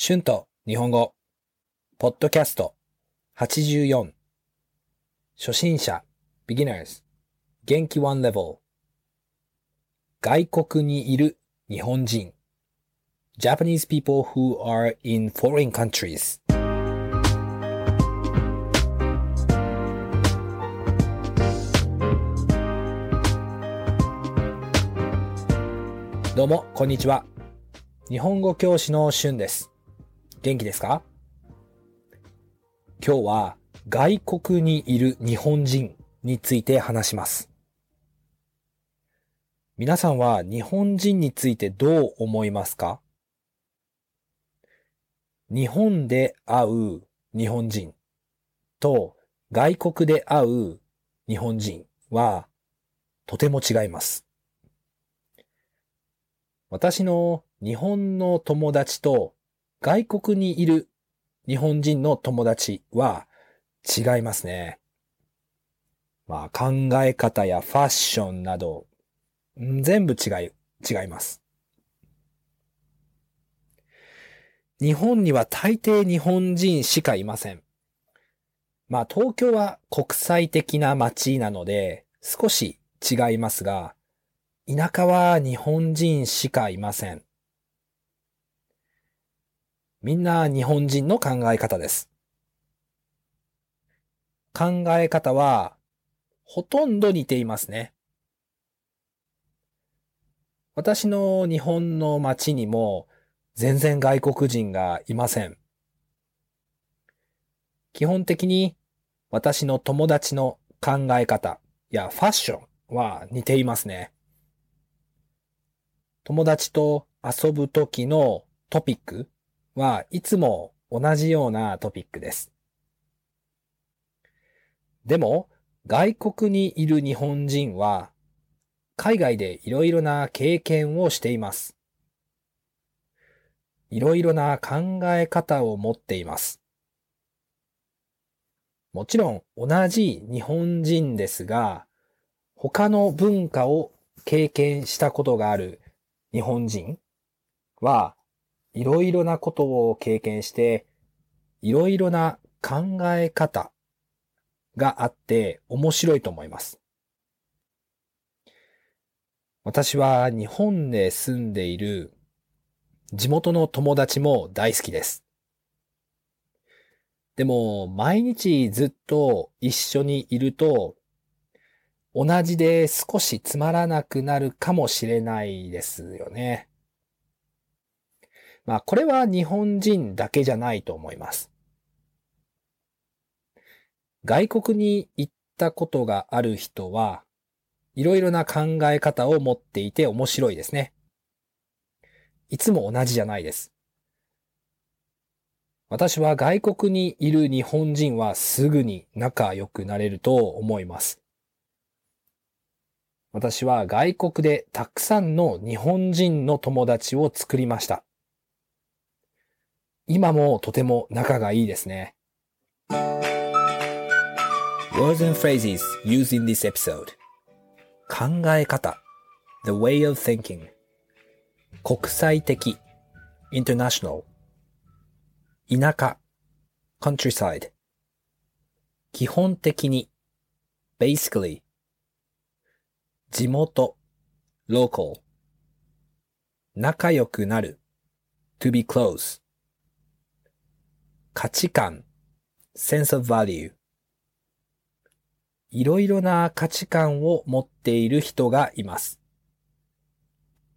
春と日本語、ポッドキャスト84初心者 beginners 元気 one level 外国にいる日本人 Japanese people who are in foreign countries どうも、こんにちは。日本語教師の春です。元気ですか？今日は外国にいる日本人について話します。皆さんは日本人についてどう思いますか？日本で会う日本人と外国で会う日本人はとても違います。私の日本の友達と外国にいる日本人の友達は違いますね。まあ考え方やファッションなど全部違い、違います。日本には大抵日本人しかいません。まあ東京は国際的な街なので少し違いますが、田舎は日本人しかいません。みんな日本人の考え方です。考え方はほとんど似ていますね。私の日本の街にも全然外国人がいません。基本的に私の友達の考え方やファッションは似ていますね。友達と遊ぶ時のトピックはいつも同じようなトピックです。でも、外国にいる日本人は、海外でいろいろな経験をしています。いろいろな考え方を持っています。もちろん同じ日本人ですが、他の文化を経験したことがある日本人はいろいろなことを経験して、いろいろな考え方があって面白いと思います。私は日本で住んでいる地元の友達も大好きです。でも、毎日ずっと一緒にいると、同じで少しつまらなくなるかもしれないですよね。まあ、これは日本人だけじゃないと思います。外国に行ったことがある人は、いろいろな考え方を持っていて面白いですね。いつも同じじゃないです。私は外国にいる日本人はすぐに仲良くなれると思います。私は外国でたくさんの日本人の友達を作りました。今もとても仲がいいですね。Words and phrases used in this episode 考え方 The way of thinking 国際的 International 田舎 Countryside 基本的に Basically 地元 Local 仲良くなる To be close 価値観 sense of value いろいろな価値観を持っている人がいます。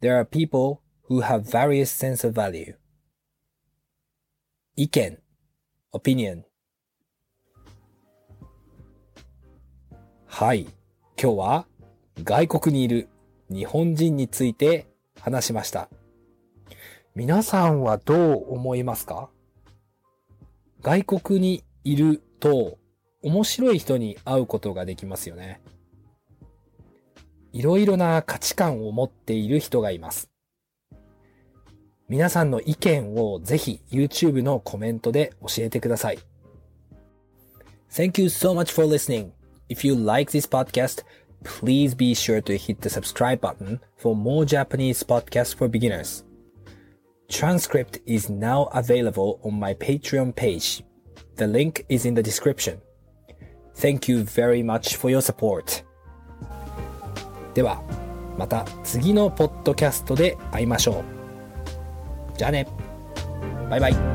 There are people who have various sense of value. 意見 opinion はい。今日は外国にいる日本人について話しました。皆さんはどう思いますか外国にいると面白い人に会うことができますよね。いろいろな価値観を持っている人がいます。皆さんの意見をぜひ YouTube のコメントで教えてください。Thank you so much for listening. If you like this podcast, please be sure to hit the subscribe button for more Japanese podcasts for beginners. Transcript is now available on my Patreon page. The link is in the description. Thank you very much for your support. では、また次のポッドキャストで会いましょう。じゃあね。バイバイ。